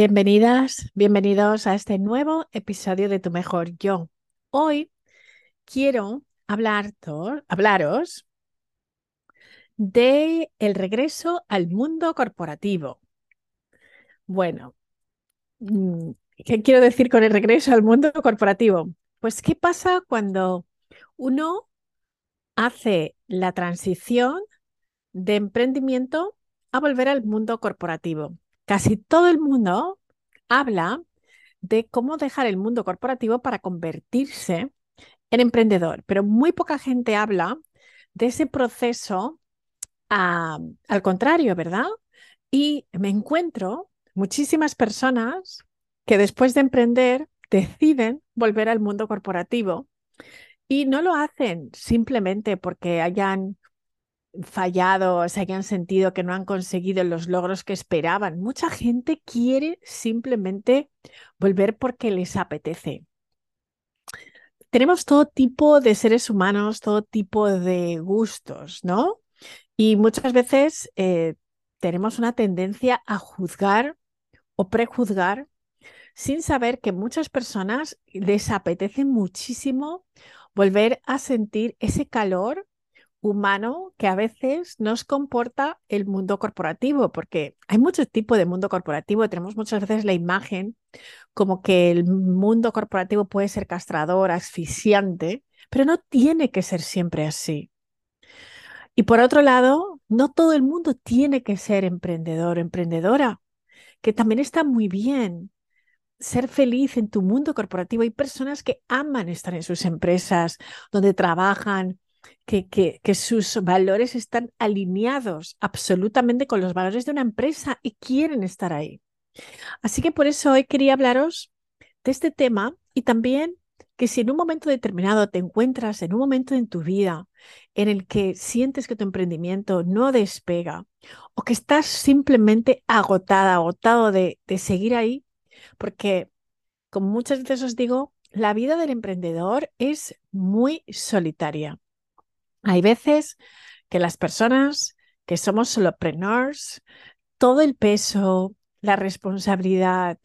Bienvenidas, bienvenidos a este nuevo episodio de Tu Mejor Yo. Hoy quiero hablar, hablaros de el regreso al mundo corporativo. Bueno, mm, ¿qué quiero decir con el regreso al mundo corporativo? Pues, ¿qué pasa cuando uno hace la transición de emprendimiento a volver al mundo corporativo? Casi todo el mundo habla de cómo dejar el mundo corporativo para convertirse en emprendedor, pero muy poca gente habla de ese proceso al contrario, ¿verdad? Y me encuentro muchísimas personas que después de emprender deciden volver al mundo corporativo y no lo hacen simplemente porque hayan fallado, se hayan sentido que no han conseguido los logros que esperaban. Mucha gente quiere simplemente volver porque les apetece. Tenemos todo tipo de seres humanos, todo tipo de gustos, ¿no? Y muchas veces eh, tenemos una tendencia a juzgar o prejuzgar sin saber que muchas personas les apetece muchísimo volver a sentir ese calor humano que a veces nos comporta el mundo corporativo, porque hay muchos tipos de mundo corporativo, tenemos muchas veces la imagen como que el mundo corporativo puede ser castrador, asfixiante, pero no tiene que ser siempre así. Y por otro lado, no todo el mundo tiene que ser emprendedor emprendedora, que también está muy bien ser feliz en tu mundo corporativo. Hay personas que aman estar en sus empresas, donde trabajan, que, que, que, sus valores están alineados absolutamente con los valores de una empresa y quieren estar ahí. Así que por eso hoy quería hablaros de este tema y también que si en un momento determinado te encuentras en un momento en tu vida en el que sientes que tu emprendimiento no despega o que estás simplemente agotada, agotado de, de seguir ahí, porque como muchas veces os digo, la vida del emprendedor es muy solitaria. Hay veces que las personas que somos solopreneurs, todo el peso, la responsabilidad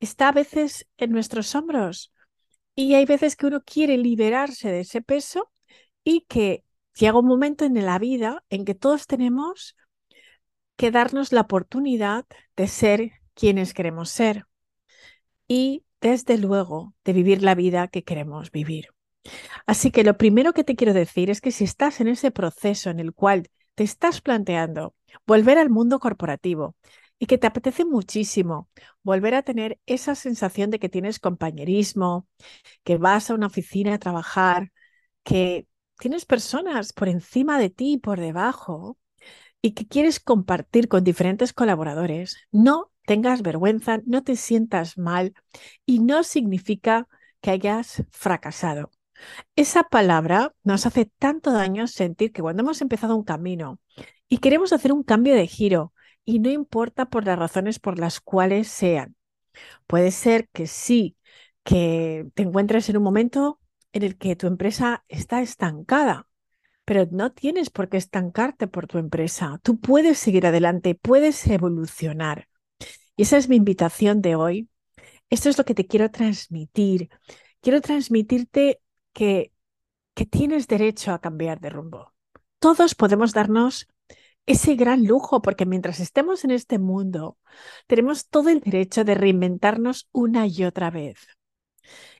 está a veces en nuestros hombros y hay veces que uno quiere liberarse de ese peso y que llega un momento en la vida en que todos tenemos que darnos la oportunidad de ser quienes queremos ser y desde luego de vivir la vida que queremos vivir. Así que lo primero que te quiero decir es que si estás en ese proceso en el cual te estás planteando volver al mundo corporativo y que te apetece muchísimo volver a tener esa sensación de que tienes compañerismo, que vas a una oficina a trabajar, que tienes personas por encima de ti y por debajo y que quieres compartir con diferentes colaboradores, no tengas vergüenza, no te sientas mal y no significa que hayas fracasado. Esa palabra nos hace tanto daño sentir que cuando hemos empezado un camino y queremos hacer un cambio de giro, y no importa por las razones por las cuales sean. Puede ser que sí, que te encuentres en un momento en el que tu empresa está estancada, pero no tienes por qué estancarte por tu empresa. Tú puedes seguir adelante, puedes evolucionar. Y esa es mi invitación de hoy. Esto es lo que te quiero transmitir. Quiero transmitirte que, tienes derecho a cambiar de rumbo. Todos podemos darnos ese gran lujo, porque mientras estemos en este mundo, tenemos todo el derecho de reinventarnos una y otra vez.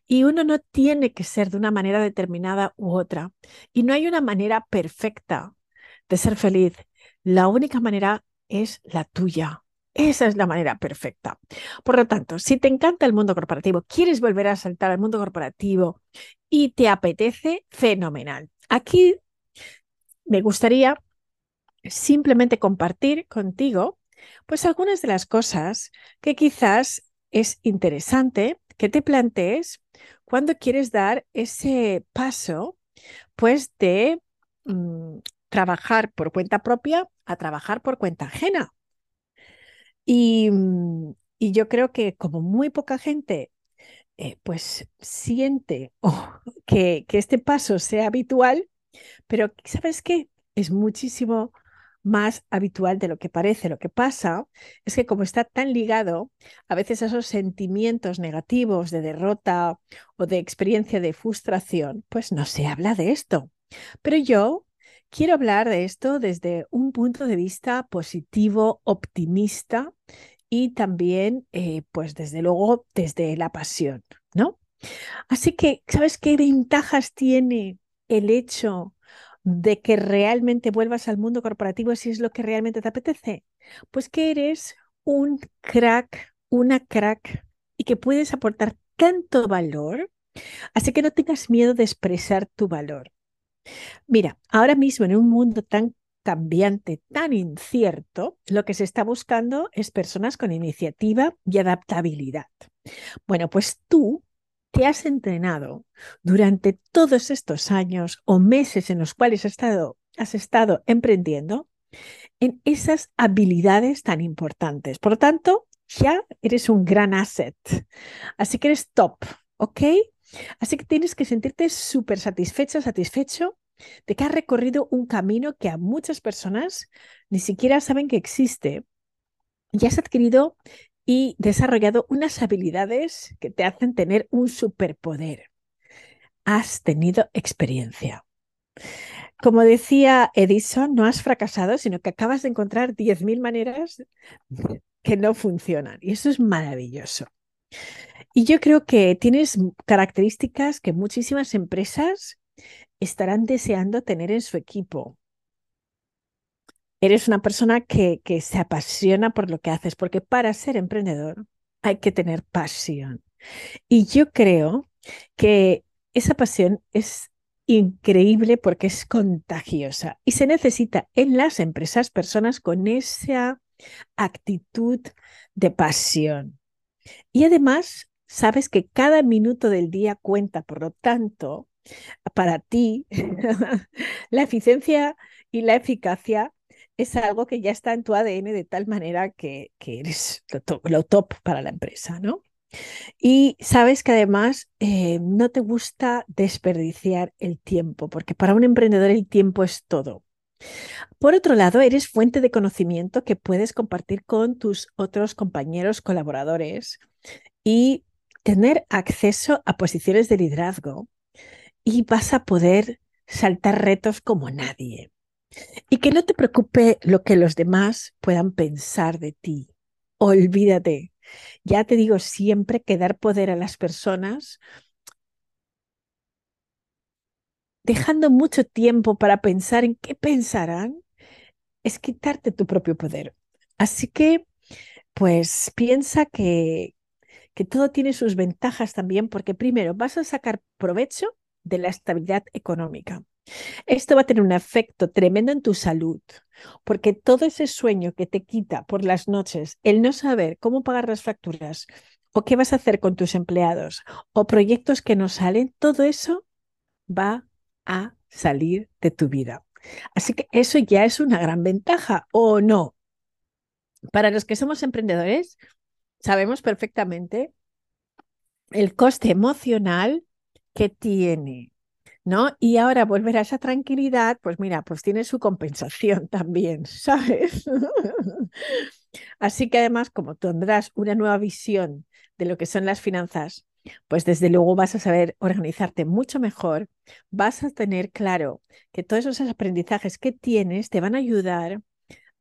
Y uno no tiene que ser de una manera determinada u otra. Y no hay una manera perfecta de ser feliz. La única manera es la tuya. Esa es la manera perfecta. Por lo tanto, si te encanta el mundo corporativo, quieres volver a saltar al mundo corporativo y te apetece, fenomenal. Aquí me gustaría simplemente compartir contigo pues algunas de las cosas que quizás es interesante que te plantees cuando quieres dar ese paso pues de mm, trabajar por cuenta propia a trabajar por cuenta ajena. Y, mm, yo creo que como muy poca gente eh, pues siente que, que este paso sea habitual, pero ¿sabes qué? Es muchísimo más habitual de lo que parece. Lo que pasa es que como está tan ligado a veces a esos sentimientos negativos de derrota o de experiencia de frustración, pues no se habla de esto. Pero yo quiero hablar de esto desde un punto de vista positivo, optimista y también, eh, pues desde luego, desde la pasión, ¿no? Así que, ¿sabes qué ventajas tiene el hecho de que realmente vuelvas al mundo corporativo si es lo que realmente te apetece? Pues que eres un crack, una crack y que puedes aportar tanto valor, así que no tengas miedo de expresar tu valor. Mira, ahora mismo en un mundo tan cambiante, tan incierto, lo que se está buscando es personas con iniciativa y adaptabilidad. Bueno, pues tú te has entrenado durante todos estos años o meses en los cuales has estado, emprendiendo en esas habilidades tan importantes. Por lo tanto, ya eres un gran asset. Así que eres top, ¿ok? Así que tienes que sentirte súper satisfecha, satisfecho de que has recorrido un camino que a muchas personas ni siquiera saben que existe y has adquirido y desarrollado unas habilidades que te hacen tener un superpoder. Has tenido experiencia. Como decía Edison, no has fracasado, sino que acabas de encontrar 10.000 maneras que no funcionan. Y eso es maravilloso. Y yo creo que tienes características que muchísimas empresas estarán deseando tener en su equipo. Eres una persona que, que se apasiona por lo que haces, porque para ser emprendedor hay que tener pasión. Y yo creo que esa pasión es increíble porque es contagiosa y se necesita en las empresas personas con esa actitud de pasión. Y además, sabes que cada minuto del día cuenta, por lo tanto, para ti, la eficiencia y la eficacia es algo que ya está en tu ADN de tal manera que, eres lo top, para la empresa, ¿no? Y sabes que además eh, no te gusta desperdiciar el tiempo, porque para un emprendedor el tiempo es todo. Por otro lado, eres fuente de conocimiento que puedes compartir con tus otros compañeros colaboradores y tener acceso a posiciones de liderazgo y vas a poder saltar retos como nadie. Y que no te preocupe lo que los demás puedan pensar de ti. Olvídate. Ya te digo siempre que dar poder a las personas, dejando mucho tiempo para pensar en qué pensarán, es quitarte tu propio poder. Así que, pues piensa que, que todo tiene sus ventajas también, porque primero vas a sacar provecho de la estabilidad económica. Esto va a tener un efecto tremendo en tu salud, porque todo ese sueño que te quita por las noches, el no saber cómo pagar las facturas o qué vas a hacer con tus empleados o proyectos que no salen, todo eso va a salir de tu vida. Así que eso ya es una gran ventaja, ¿o no? Para los que somos emprendedores, sabemos perfectamente el coste emocional que tiene, ¿no? Y ahora volver a esa tranquilidad, pues mira, pues tiene su compensación también, ¿sabes? Así que además, como tendrás una nueva visión de lo que son las finanzas, pues desde luego vas a saber organizarte mucho mejor, vas a tener claro que todos esos aprendizajes que tienes te van a ayudar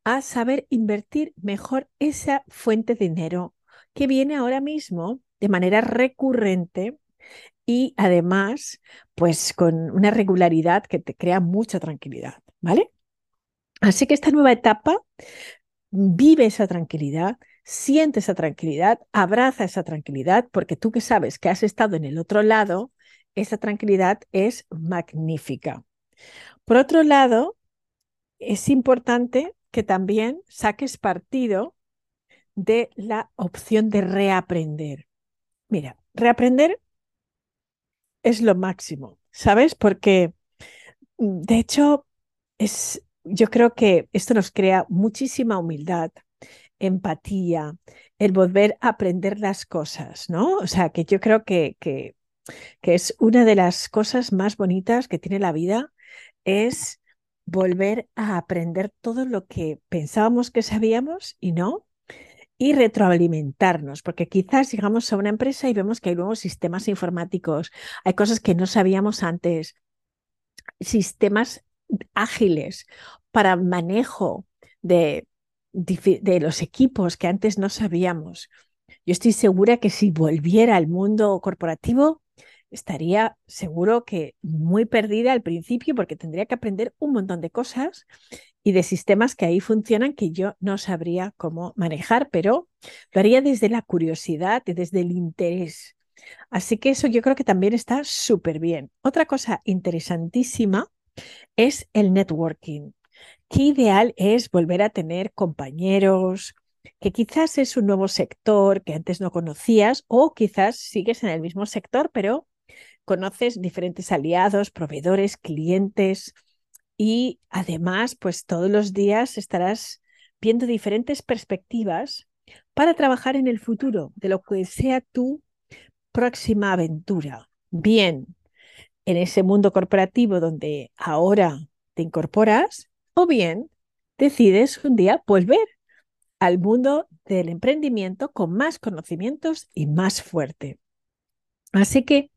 a saber invertir mejor esa fuente de dinero que viene ahora mismo de manera recurrente y además, pues con una regularidad que te crea mucha tranquilidad, ¿vale? Así que esta nueva etapa, vive esa tranquilidad, siente esa tranquilidad, abraza esa tranquilidad, porque tú que sabes que has estado en el otro lado, esa tranquilidad es magnífica. Por otro lado, es importante que también saques partido de la opción de reaprender. Mira, reaprender es lo máximo, ¿sabes? Porque, mm, de hecho, es, yo creo que esto nos crea muchísima humildad, empatía, el volver a aprender las cosas, ¿no? O sea, que yo creo que, que, que es una de las cosas más bonitas que tiene la vida, es volver a aprender todo lo que pensábamos que sabíamos y no, y retroalimentarnos, porque quizás llegamos a una empresa y vemos que hay nuevos sistemas informáticos, hay cosas que no sabíamos antes, sistemas ágiles para manejo de, de los equipos que antes no sabíamos. Yo estoy segura que si volviera al mundo corporativo, estaría seguro que muy perdida al principio porque tendría que aprender un montón de cosas y de sistemas que ahí funcionan que yo no sabría cómo manejar, pero lo haría desde la curiosidad y desde el interés. Así que eso yo creo que también está súper bien. Otra cosa interesantísima es el networking. Qué ideal es volver a tener compañeros, que quizás es un nuevo sector que antes no conocías o quizás sigues en el mismo sector, pero conoces diferentes aliados, proveedores, clientes y además, pues todos los días estarás viendo diferentes perspectivas para trabajar en el futuro de lo que sea tu próxima aventura. Bien, en ese mundo corporativo donde ahora te incorporas o bien decides un día volver al mundo del emprendimiento con más conocimientos y más fuerte. Así que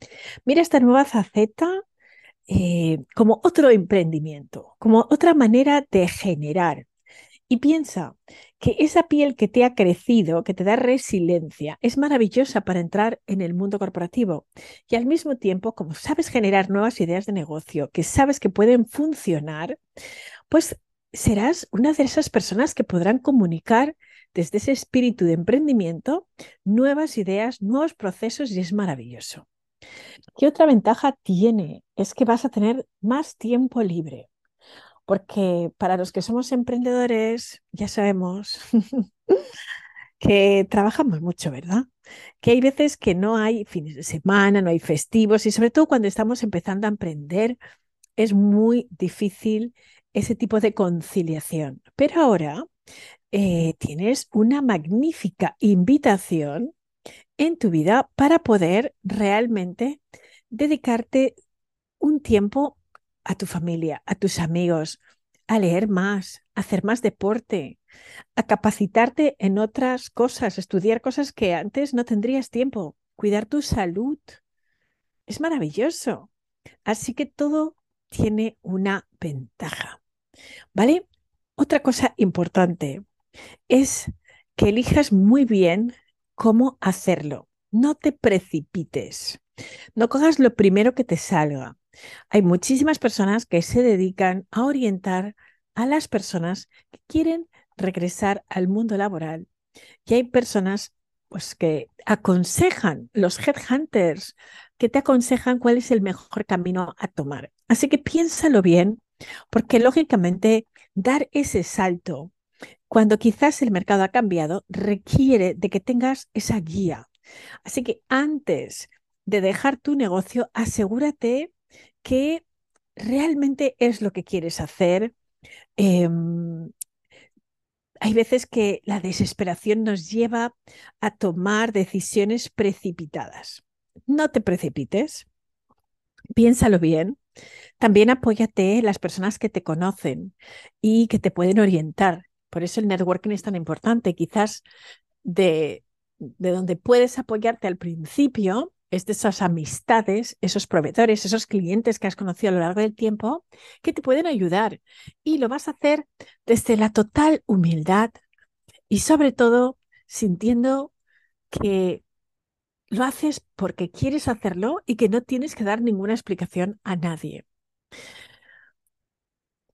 mira esta nueva faceta eh, como otro emprendimiento, como otra manera de generar. Y piensa que esa piel que te ha crecido, que te da resiliencia, es maravillosa para entrar en el mundo corporativo. Y al mismo tiempo, como sabes generar nuevas ideas de negocio, que sabes que pueden funcionar, pues serás una de esas personas que podrán comunicar desde ese espíritu de emprendimiento nuevas ideas, nuevos procesos y es maravilloso. ¿Qué otra ventaja tiene? Es que vas a tener más tiempo libre, porque para los que somos emprendedores ya sabemos que trabajamos mucho, ¿verdad? Que hay veces que no hay fines de semana, no hay festivos y sobre todo cuando estamos empezando a emprender es muy difícil ese tipo de conciliación. Pero ahora eh, tienes una magnífica invitación en tu vida para poder realmente dedicarte un tiempo a tu familia, a tus amigos, a leer más, a hacer más deporte, a capacitarte en otras cosas, estudiar cosas que antes no tendrías tiempo, cuidar tu salud. Es maravilloso. Así que todo tiene una ventaja. ¿Vale? Otra cosa importante es que elijas muy bien cómo hacerlo. No te precipites. No cojas lo primero que te salga. Hay muchísimas personas que se dedican a orientar a las personas que quieren regresar al mundo laboral. Y hay personas pues, que aconsejan, los headhunters, que te aconsejan cuál es el mejor camino a tomar. Así que piénsalo bien, porque lógicamente dar ese salto cuando quizás el mercado ha cambiado, requiere de que tengas esa guía. Así que antes de dejar tu negocio, asegúrate que realmente es lo que quieres hacer. Em, hay veces que la desesperación nos lleva a tomar decisiones precipitadas. No te precipites, piénsalo bien. También apóyate en las personas que te conocen y que te pueden orientar. Por eso el networking es tan importante. Quizás de, de donde puedes apoyarte al principio es de esas amistades, esos proveedores, esos clientes que has conocido a lo largo del tiempo que te pueden ayudar. Y lo vas a hacer desde la total humildad y sobre todo sintiendo que lo haces porque quieres hacerlo y que no tienes que dar ninguna explicación a nadie.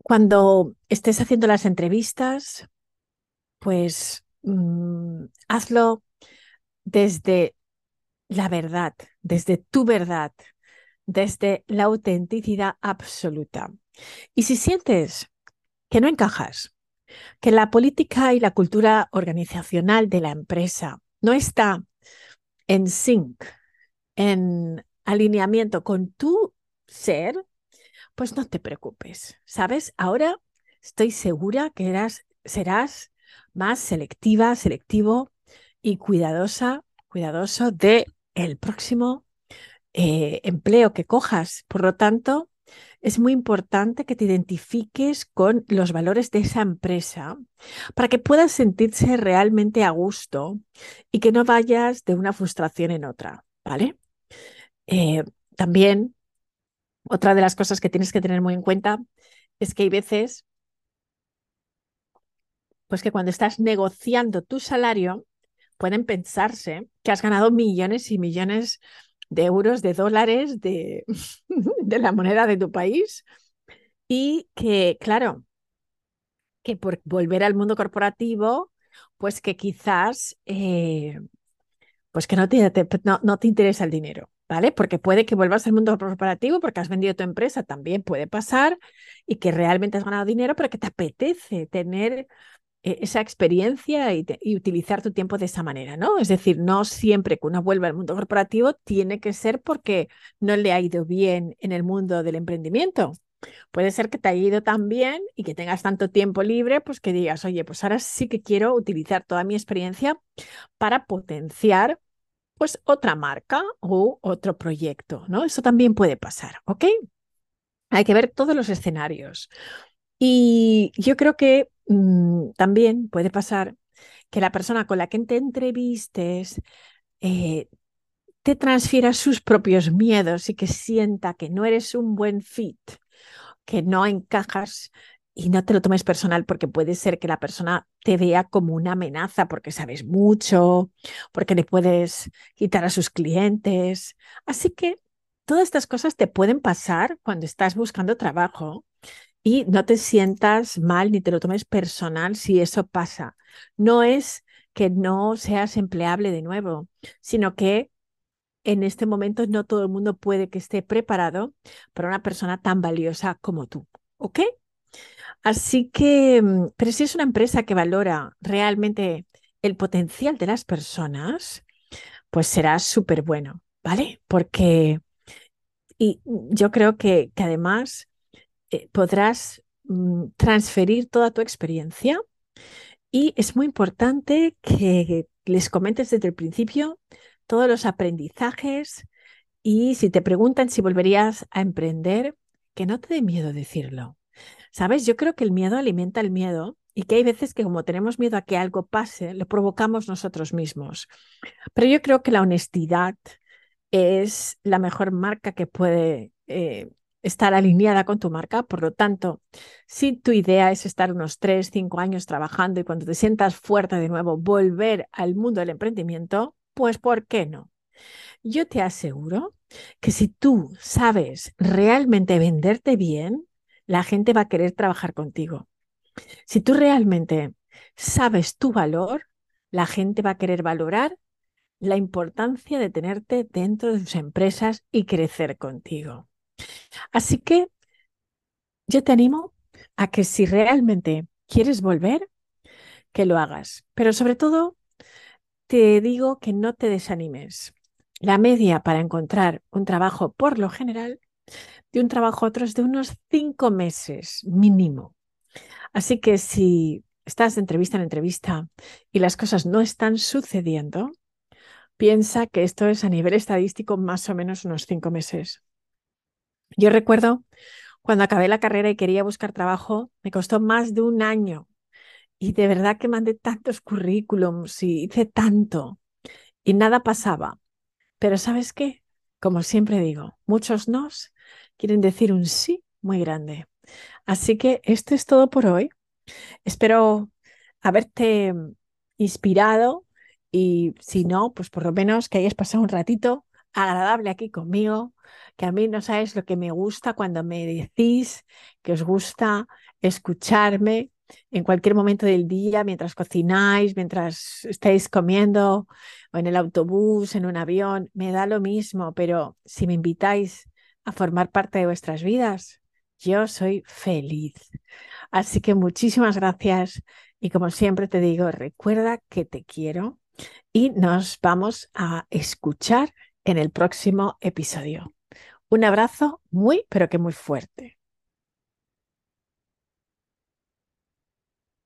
Cuando estés haciendo las entrevistas, pues mm, hazlo desde la verdad, desde tu verdad, desde la autenticidad absoluta. Y si sientes que no encajas, que la política y la cultura organizacional de la empresa no está en sync, en alineamiento con tu ser, pues no te preocupes, ¿sabes? Ahora estoy segura que serás más selectiva, selectivo y cuidadosa, cuidadoso de el próximo eh, empleo que cojas. Por lo tanto, es muy importante que te identifiques con los valores de esa empresa para que puedas sentirse realmente a gusto y que no vayas de una frustración en otra, ¿vale? Eh, también, otra de las cosas que tienes que tener muy en cuenta es que hay veces, pues que cuando estás negociando tu salario, pueden pensarse que has ganado millones y millones de euros, de dólares, de, de la moneda de tu país y que, claro, que por volver al mundo corporativo, pues que quizás, eh, pues que no te, no, no te interesa el dinero. ¿Vale? Porque puede que vuelvas al mundo corporativo porque has vendido tu empresa, también puede pasar, y que realmente has ganado dinero, pero que te apetece tener eh, esa experiencia y, utilizar tu tiempo de esa manera, ¿no? Es decir, no siempre que uno vuelva al mundo corporativo tiene que ser porque no le ha ido bien en el mundo del emprendimiento. Puede ser que te haya ido tan bien y que tengas tanto tiempo libre, pues que digas, oye, pues ahora sí que quiero utilizar toda mi experiencia para potenciar pues otra marca o otro proyecto, ¿no? Eso también puede pasar, ¿ok? Hay que ver todos los escenarios. Y yo creo que mm, también puede pasar que la persona con la que te entrevistes eh, te transfiera sus propios miedos y que sienta que no eres un buen fit, que no encajas y no te lo tomes personal porque puede ser que la persona te vea como una amenaza porque sabes mucho, porque le puedes quitar a sus clientes. Así que todas estas cosas te pueden pasar cuando estás buscando trabajo y no te sientas mal ni te lo tomes personal si eso pasa. No es que no seas empleable de nuevo, sino que en este momento no todo el mundo puede que esté preparado para una persona tan valiosa como tú. ¿Ok? Así que, mm, pero si es una empresa que valora realmente el potencial de las personas, pues será súper bueno, ¿vale? Porque y yo creo que, que además eh, podrás mm, transferir toda tu experiencia y es muy importante que les comentes desde el principio todos los aprendizajes y si te preguntan si volverías a emprender, que no te dé miedo decirlo. ¿Sabes? Yo creo que el miedo alimenta el miedo y que hay veces que como tenemos miedo a que algo pase, lo provocamos nosotros mismos. Pero yo creo que la honestidad es la mejor marca que puede eh, estar alineada con tu marca. Por lo tanto, si tu idea es estar unos tres, cinco años trabajando y cuando te sientas fuerte de nuevo, volver al mundo del emprendimiento, pues ¿por qué no? Yo te aseguro que si tú sabes realmente venderte bien, la gente va a querer trabajar contigo. Si tú realmente sabes tu valor, la gente va a querer valorar la importancia de tenerte dentro de sus empresas y crecer contigo. Así que yo te animo a que si realmente quieres volver, que lo hagas. Pero sobre todo, te digo que no te desanimes. La media para encontrar un trabajo por lo general de un trabajo a otro es de unos cinco meses mínimo. Así que si estás de entrevista en entrevista y las cosas no están sucediendo, piensa que esto es a nivel estadístico más o menos unos cinco meses. Yo recuerdo cuando acabé la carrera y quería buscar trabajo, me costó más de un año y de verdad que mandé tantos currículums y hice tanto y nada pasaba. Pero ¿sabes qué? Como siempre digo, muchos nos quieren decir un sí muy grande. Así que esto es todo por hoy. Espero haberte inspirado y si no, pues por lo menos que hayas pasado un ratito agradable aquí conmigo, que a mí no sabes lo que me gusta cuando me decís que os gusta escucharme en cualquier momento del día, mientras cocináis, mientras estáis comiendo o en el autobús, en un avión, me da lo mismo, pero si me invitáis a formar parte de vuestras vidas, yo soy feliz. Así que muchísimas gracias y como siempre te digo, recuerda que te quiero y nos vamos a escuchar en el próximo episodio. Un abrazo muy, pero que muy fuerte.